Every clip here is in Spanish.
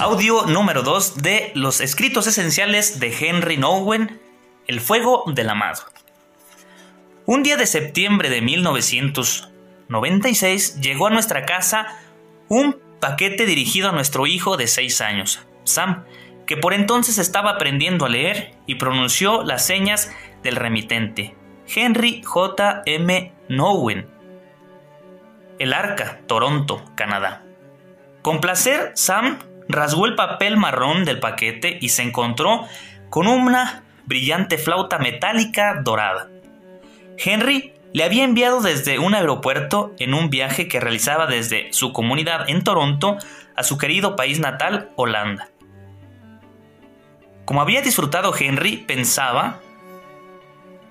Audio número 2 de Los escritos esenciales de Henry Nowen, El fuego del amado. Un día de septiembre de 1996 llegó a nuestra casa un paquete dirigido a nuestro hijo de 6 años, Sam, que por entonces estaba aprendiendo a leer y pronunció las señas del remitente, Henry J. M. Nowen. El Arca, Toronto, Canadá. Con placer, Sam rasgó el papel marrón del paquete y se encontró con una brillante flauta metálica dorada. Henry le había enviado desde un aeropuerto en un viaje que realizaba desde su comunidad en Toronto a su querido país natal, Holanda. Como había disfrutado Henry, pensaba,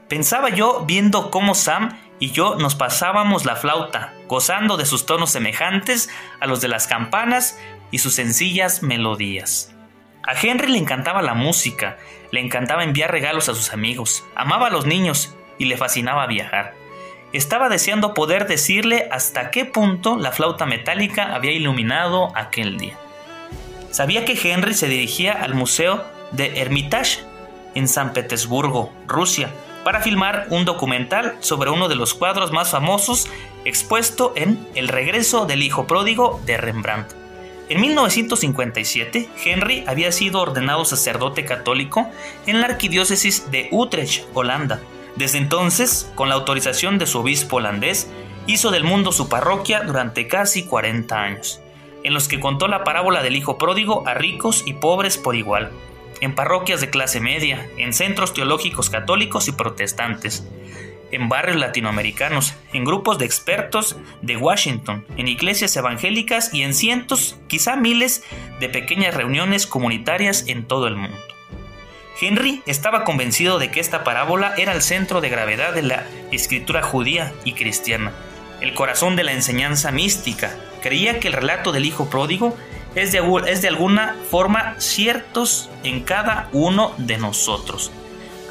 pensaba yo viendo cómo Sam y yo nos pasábamos la flauta, gozando de sus tonos semejantes a los de las campanas y sus sencillas melodías. A Henry le encantaba la música, le encantaba enviar regalos a sus amigos, amaba a los niños y le fascinaba viajar. Estaba deseando poder decirle hasta qué punto la flauta metálica había iluminado aquel día. Sabía que Henry se dirigía al Museo de Hermitage en San Petersburgo, Rusia, para filmar un documental sobre uno de los cuadros más famosos expuesto en El regreso del hijo pródigo de Rembrandt. En 1957, Henry había sido ordenado sacerdote católico en la arquidiócesis de Utrecht, Holanda. Desde entonces, con la autorización de su obispo holandés, hizo del mundo su parroquia durante casi 40 años, en los que contó la parábola del hijo pródigo a ricos y pobres por igual, en parroquias de clase media, en centros teológicos católicos y protestantes, en barrios latinoamericanos, en grupos de expertos de Washington, en iglesias evangélicas y en cientos, quizá miles, de pequeñas reuniones comunitarias en todo el mundo. Henry estaba convencido de que esta parábola era el centro de gravedad de la escritura judía y cristiana, el corazón de la enseñanza mística. Creía que el relato del hijo pródigo es de, es de alguna forma ciertos en cada uno de nosotros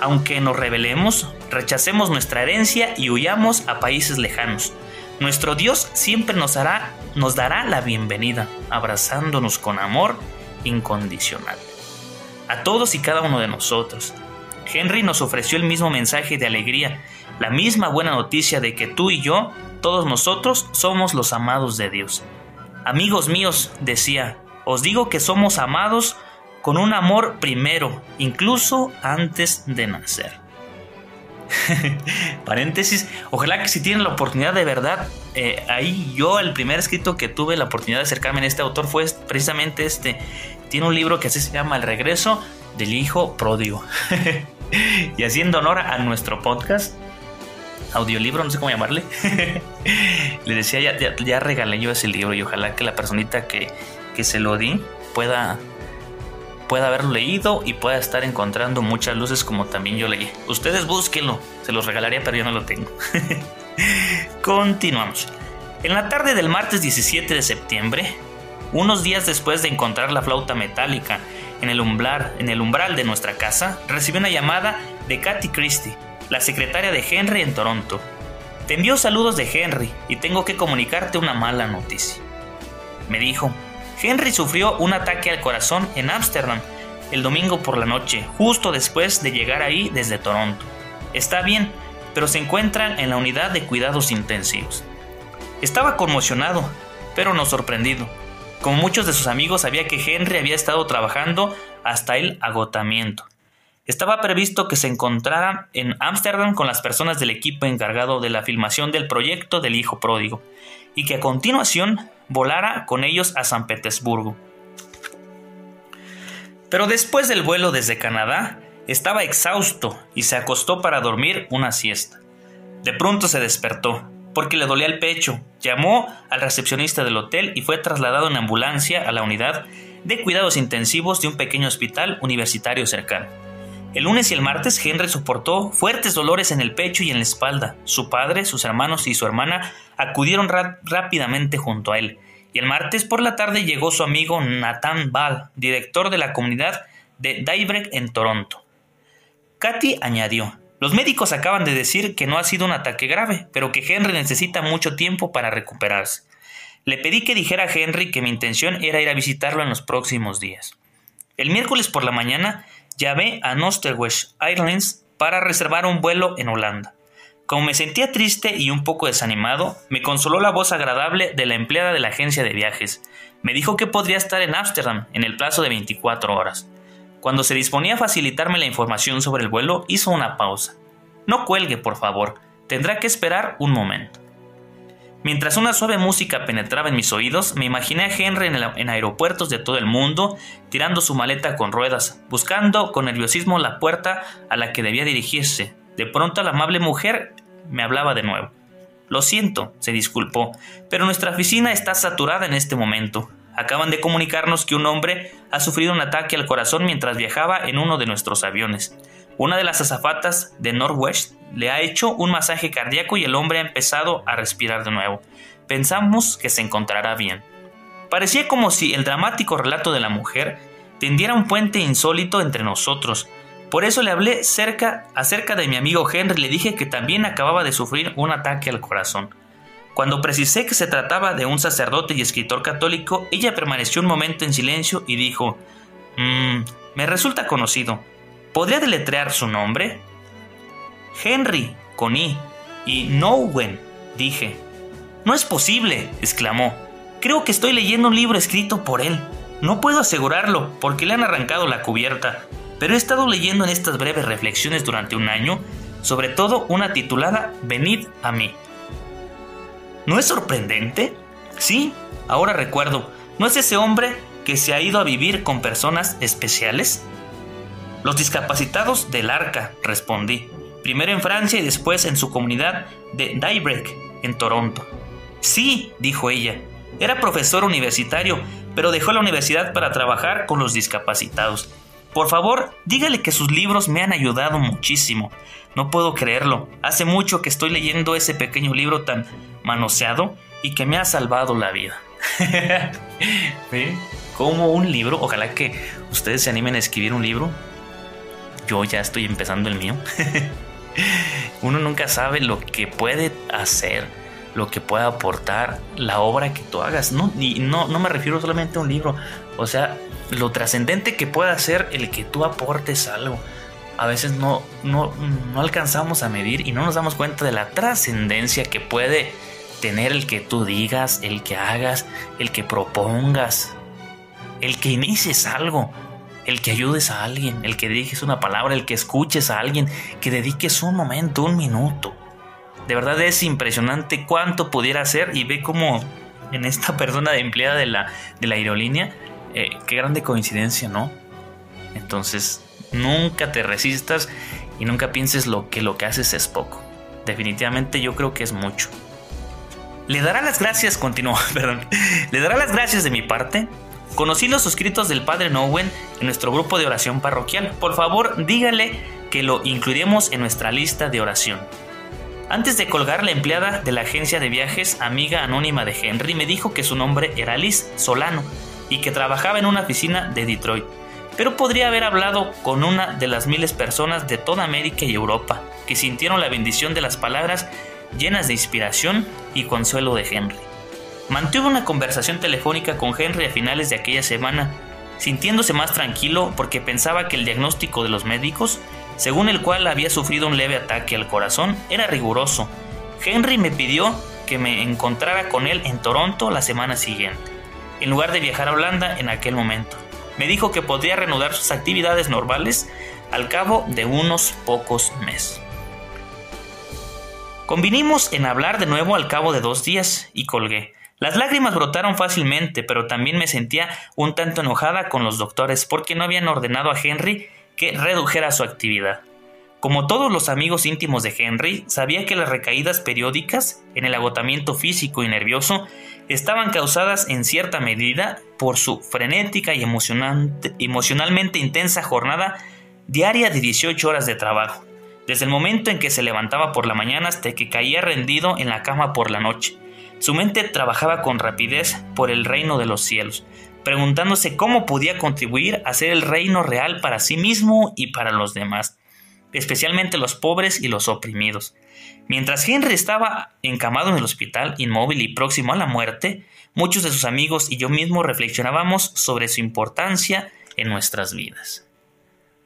aunque nos rebelemos, rechacemos nuestra herencia y huyamos a países lejanos. Nuestro Dios siempre nos, hará, nos dará la bienvenida, abrazándonos con amor incondicional. A todos y cada uno de nosotros. Henry nos ofreció el mismo mensaje de alegría, la misma buena noticia de que tú y yo, todos nosotros, somos los amados de Dios. Amigos míos, decía, os digo que somos amados con un amor primero, incluso antes de nacer. Paréntesis, ojalá que si tienen la oportunidad de verdad, eh, ahí yo el primer escrito que tuve la oportunidad de acercarme a este autor fue precisamente este. Tiene un libro que así se llama El regreso del hijo pródigo. y haciendo honor a nuestro podcast, audiolibro, no sé cómo llamarle, le decía, ya, ya, regalé yo ese libro y ojalá que la personita que, que se lo di pueda pueda haberlo leído y pueda estar encontrando muchas luces como también yo leí. Ustedes búsquenlo, se los regalaría, pero yo no lo tengo. Continuamos. En la tarde del martes 17 de septiembre, unos días después de encontrar la flauta metálica en el umbral, en el umbral de nuestra casa, recibí una llamada de Kathy Christie, la secretaria de Henry en Toronto. Te envío saludos de Henry y tengo que comunicarte una mala noticia. Me dijo, Henry sufrió un ataque al corazón en Ámsterdam el domingo por la noche, justo después de llegar ahí desde Toronto. Está bien, pero se encuentra en la unidad de cuidados intensivos. Estaba conmocionado, pero no sorprendido. Como muchos de sus amigos sabía que Henry había estado trabajando hasta el agotamiento. Estaba previsto que se encontrara en Ámsterdam con las personas del equipo encargado de la filmación del proyecto del Hijo Pródigo, y que a continuación volara con ellos a San Petersburgo. Pero después del vuelo desde Canadá, estaba exhausto y se acostó para dormir una siesta. De pronto se despertó, porque le dolía el pecho. Llamó al recepcionista del hotel y fue trasladado en ambulancia a la unidad de cuidados intensivos de un pequeño hospital universitario cercano. El lunes y el martes Henry soportó fuertes dolores en el pecho y en la espalda. Su padre, sus hermanos y su hermana acudieron rápidamente junto a él. Y el martes por la tarde llegó su amigo Nathan Ball, director de la comunidad de Daybreak en Toronto. Katy añadió, los médicos acaban de decir que no ha sido un ataque grave, pero que Henry necesita mucho tiempo para recuperarse. Le pedí que dijera a Henry que mi intención era ir a visitarlo en los próximos días. El miércoles por la mañana llamé a Nosterwest Airlines para reservar un vuelo en Holanda. Como me sentía triste y un poco desanimado, me consoló la voz agradable de la empleada de la agencia de viajes. Me dijo que podría estar en Ámsterdam en el plazo de 24 horas. Cuando se disponía a facilitarme la información sobre el vuelo, hizo una pausa. No cuelgue, por favor. Tendrá que esperar un momento. Mientras una suave música penetraba en mis oídos, me imaginé a Henry en, aeropuertos de todo el mundo, tirando su maleta con ruedas, buscando con nerviosismo la puerta a la que debía dirigirse. De pronto la amable mujer me hablaba de nuevo. Lo siento, se disculpó, pero nuestra oficina está saturada en este momento. Acaban de comunicarnos que un hombre ha sufrido un ataque al corazón mientras viajaba en uno de nuestros aviones. Una de las azafatas de Northwest le ha hecho un masaje cardíaco y el hombre ha empezado a respirar de nuevo. Pensamos que se encontrará bien. Parecía como si el dramático relato de la mujer tendiera un puente insólito entre nosotros. Por eso le hablé cerca acerca de mi amigo Henry, le dije que también acababa de sufrir un ataque al corazón. Cuando precisé que se trataba de un sacerdote y escritor católico, ella permaneció un momento en silencio y dijo, mmm, me resulta conocido. ¿Podría deletrear su nombre? Henry, con I, y Nowen, dije. No es posible, exclamó. Creo que estoy leyendo un libro escrito por él. No puedo asegurarlo, porque le han arrancado la cubierta, pero he estado leyendo en estas breves reflexiones durante un año, sobre todo una titulada Venid a mí. ¿No es sorprendente? Sí, ahora recuerdo, ¿no es ese hombre que se ha ido a vivir con personas especiales? Los discapacitados del Arca, respondí, primero en Francia y después en su comunidad de Daybreak, en Toronto. Sí, dijo ella, era profesor universitario, pero dejó la universidad para trabajar con los discapacitados. Por favor, dígale que sus libros me han ayudado muchísimo. No puedo creerlo. Hace mucho que estoy leyendo ese pequeño libro tan manoseado y que me ha salvado la vida. Como un libro, ojalá que ustedes se animen a escribir un libro yo ya estoy empezando el mío. Uno nunca sabe lo que puede hacer, lo que puede aportar la obra que tú hagas. No, y no, no me refiero solamente a un libro, o sea, lo trascendente que puede hacer el que tú aportes algo. A veces no, no, no alcanzamos a medir y no nos damos cuenta de la trascendencia que puede tener el que tú digas, el que hagas, el que propongas, el que inicies algo el que ayudes a alguien, el que diriges una palabra, el que escuches a alguien, que dediques un momento, un minuto. De verdad es impresionante cuánto pudiera hacer y ve cómo en esta persona de empleada de la, de la aerolínea, eh, qué grande coincidencia, ¿no? Entonces, nunca te resistas y nunca pienses lo que lo que haces es poco. Definitivamente yo creo que es mucho. Le dará las gracias, continúa, perdón. Le dará las gracias de mi parte Conocí los escritos del Padre Nowen en nuestro grupo de oración parroquial. Por favor, dígale que lo incluiremos en nuestra lista de oración. Antes de colgar, la empleada de la agencia de viajes, amiga anónima de Henry, me dijo que su nombre era Liz Solano y que trabajaba en una oficina de Detroit. Pero podría haber hablado con una de las miles personas de toda América y Europa que sintieron la bendición de las palabras llenas de inspiración y consuelo de Henry. Mantuvo una conversación telefónica con Henry a finales de aquella semana, sintiéndose más tranquilo porque pensaba que el diagnóstico de los médicos, según el cual había sufrido un leve ataque al corazón, era riguroso. Henry me pidió que me encontrara con él en Toronto la semana siguiente, en lugar de viajar a Holanda en aquel momento. Me dijo que podría reanudar sus actividades normales al cabo de unos pocos meses. Convinimos en hablar de nuevo al cabo de dos días y colgué. Las lágrimas brotaron fácilmente, pero también me sentía un tanto enojada con los doctores porque no habían ordenado a Henry que redujera su actividad. Como todos los amigos íntimos de Henry, sabía que las recaídas periódicas en el agotamiento físico y nervioso estaban causadas en cierta medida por su frenética y emocionalmente intensa jornada diaria de 18 horas de trabajo, desde el momento en que se levantaba por la mañana hasta que caía rendido en la cama por la noche. Su mente trabajaba con rapidez por el reino de los cielos, preguntándose cómo podía contribuir a ser el reino real para sí mismo y para los demás especialmente los pobres y los oprimidos. Mientras Henry estaba encamado en el hospital, inmóvil y próximo a la muerte, muchos de sus amigos y yo mismo reflexionábamos sobre su importancia en nuestras vidas.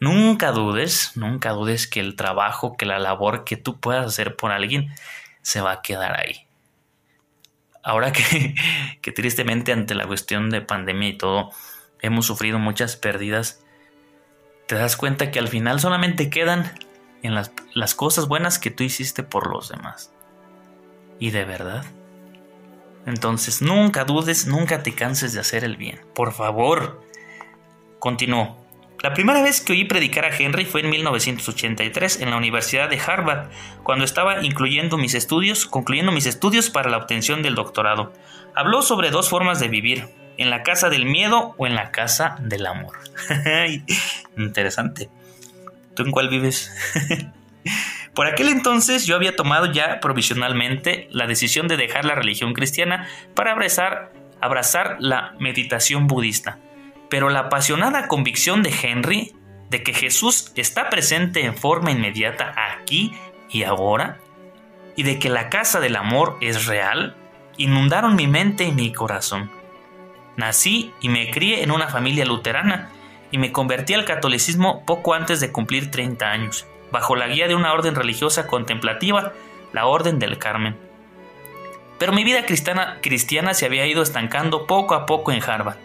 Nunca dudes, nunca dudes que el trabajo, que la labor que tú puedas hacer por alguien se va a quedar ahí. Ahora que, que tristemente ante la cuestión de pandemia y todo, hemos sufrido muchas pérdidas, te das cuenta que al final solamente quedan en las, las cosas buenas que tú hiciste por los demás. Y de verdad. Entonces nunca dudes, nunca te canses de hacer el bien. Por favor. Continuó. La primera vez que oí predicar a Henry fue en 1983 en la Universidad de Harvard, cuando estaba incluyendo mis estudios, concluyendo mis estudios para la obtención del doctorado. Habló sobre dos formas de vivir, en la casa del miedo o en la casa del amor. Interesante. ¿Tú en cuál vives? Por aquel entonces yo había tomado ya provisionalmente la decisión de dejar la religión cristiana para abrazar, abrazar la meditación budista. Pero la apasionada convicción de Henry de que Jesús está presente en forma inmediata aquí y ahora, y de que la casa del amor es real, inundaron mi mente y mi corazón. Nací y me crié en una familia luterana y me convertí al catolicismo poco antes de cumplir 30 años, bajo la guía de una orden religiosa contemplativa, la Orden del Carmen. Pero mi vida cristiana, cristiana se había ido estancando poco a poco en Harvard.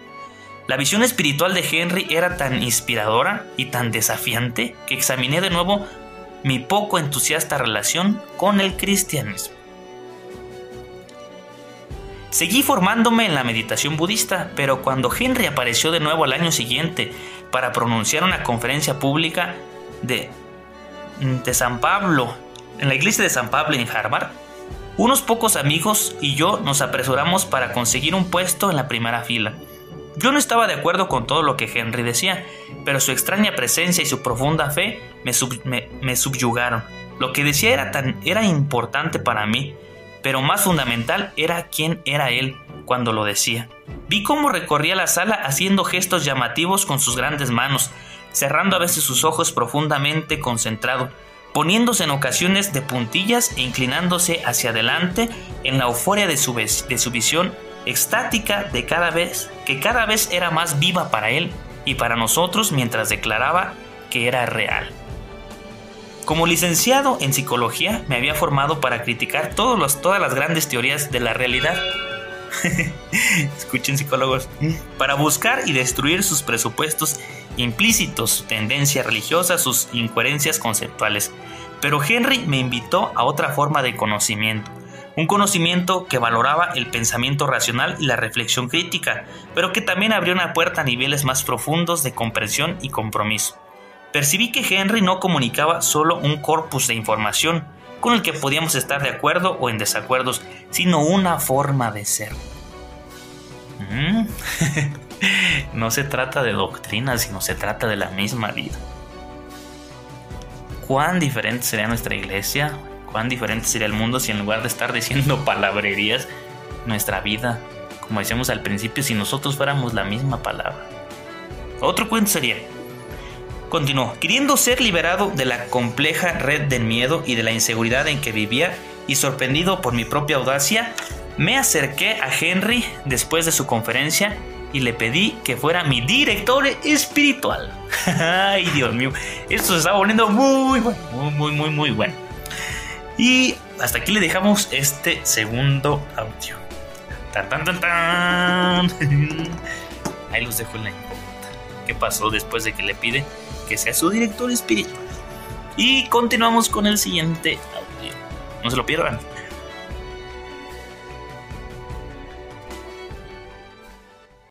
La visión espiritual de Henry era tan inspiradora y tan desafiante que examiné de nuevo mi poco entusiasta relación con el cristianismo. Seguí formándome en la meditación budista, pero cuando Henry apareció de nuevo al año siguiente para pronunciar una conferencia pública de, de San Pablo, en la iglesia de San Pablo en Harvard, unos pocos amigos y yo nos apresuramos para conseguir un puesto en la primera fila. Yo no estaba de acuerdo con todo lo que Henry decía, pero su extraña presencia y su profunda fe me, subyugaron. Lo que decía era tan era importante para mí pero más fundamental era quién era él cuando lo decía. Vi cómo recorría la sala haciendo gestos llamativos con sus grandes manos, cerrando a veces sus ojos profundamente concentrado, poniéndose en ocasiones de puntillas e inclinándose hacia adelante en la euforia de su visión extática de cada vez, que cada vez era más viva para él y para nosotros mientras declaraba que era real. Como licenciado en psicología, me había formado para criticar todas las grandes teorías de la realidad. Escuchen psicólogos. Para buscar y destruir sus presupuestos implícitos, su tendencia religiosa, sus incoherencias conceptuales. Pero Henry me invitó a otra forma de conocimiento. Un conocimiento que valoraba el pensamiento racional y la reflexión crítica, pero que también abrió una puerta a niveles más profundos de comprensión y compromiso percibí que Henry no comunicaba solo un corpus de información con el que podíamos estar de acuerdo o en desacuerdos, sino una forma de ser. Mm. no se trata de doctrina, sino se trata de la misma vida. ¿Cuán diferente sería nuestra iglesia? ¿Cuán diferente sería el mundo si en lugar de estar diciendo palabrerías, nuestra vida, como decíamos al principio, si nosotros fuéramos la misma palabra? Otro cuento sería, Continuó, queriendo ser liberado de la compleja red del miedo y de la inseguridad en que vivía y sorprendido por mi propia audacia, me acerqué a Henry después de su conferencia y le pedí que fuera mi director espiritual. Ay, Dios mío, esto se está volviendo muy bueno, muy, muy, muy, muy bueno. Y hasta aquí le dejamos este segundo audio. Tan, tan, tan, tan. Ahí los dejo en la incógnita. ¿Qué pasó después de que le pide que sea su director espiritual. Y continuamos con el siguiente audio. No se lo pierdan.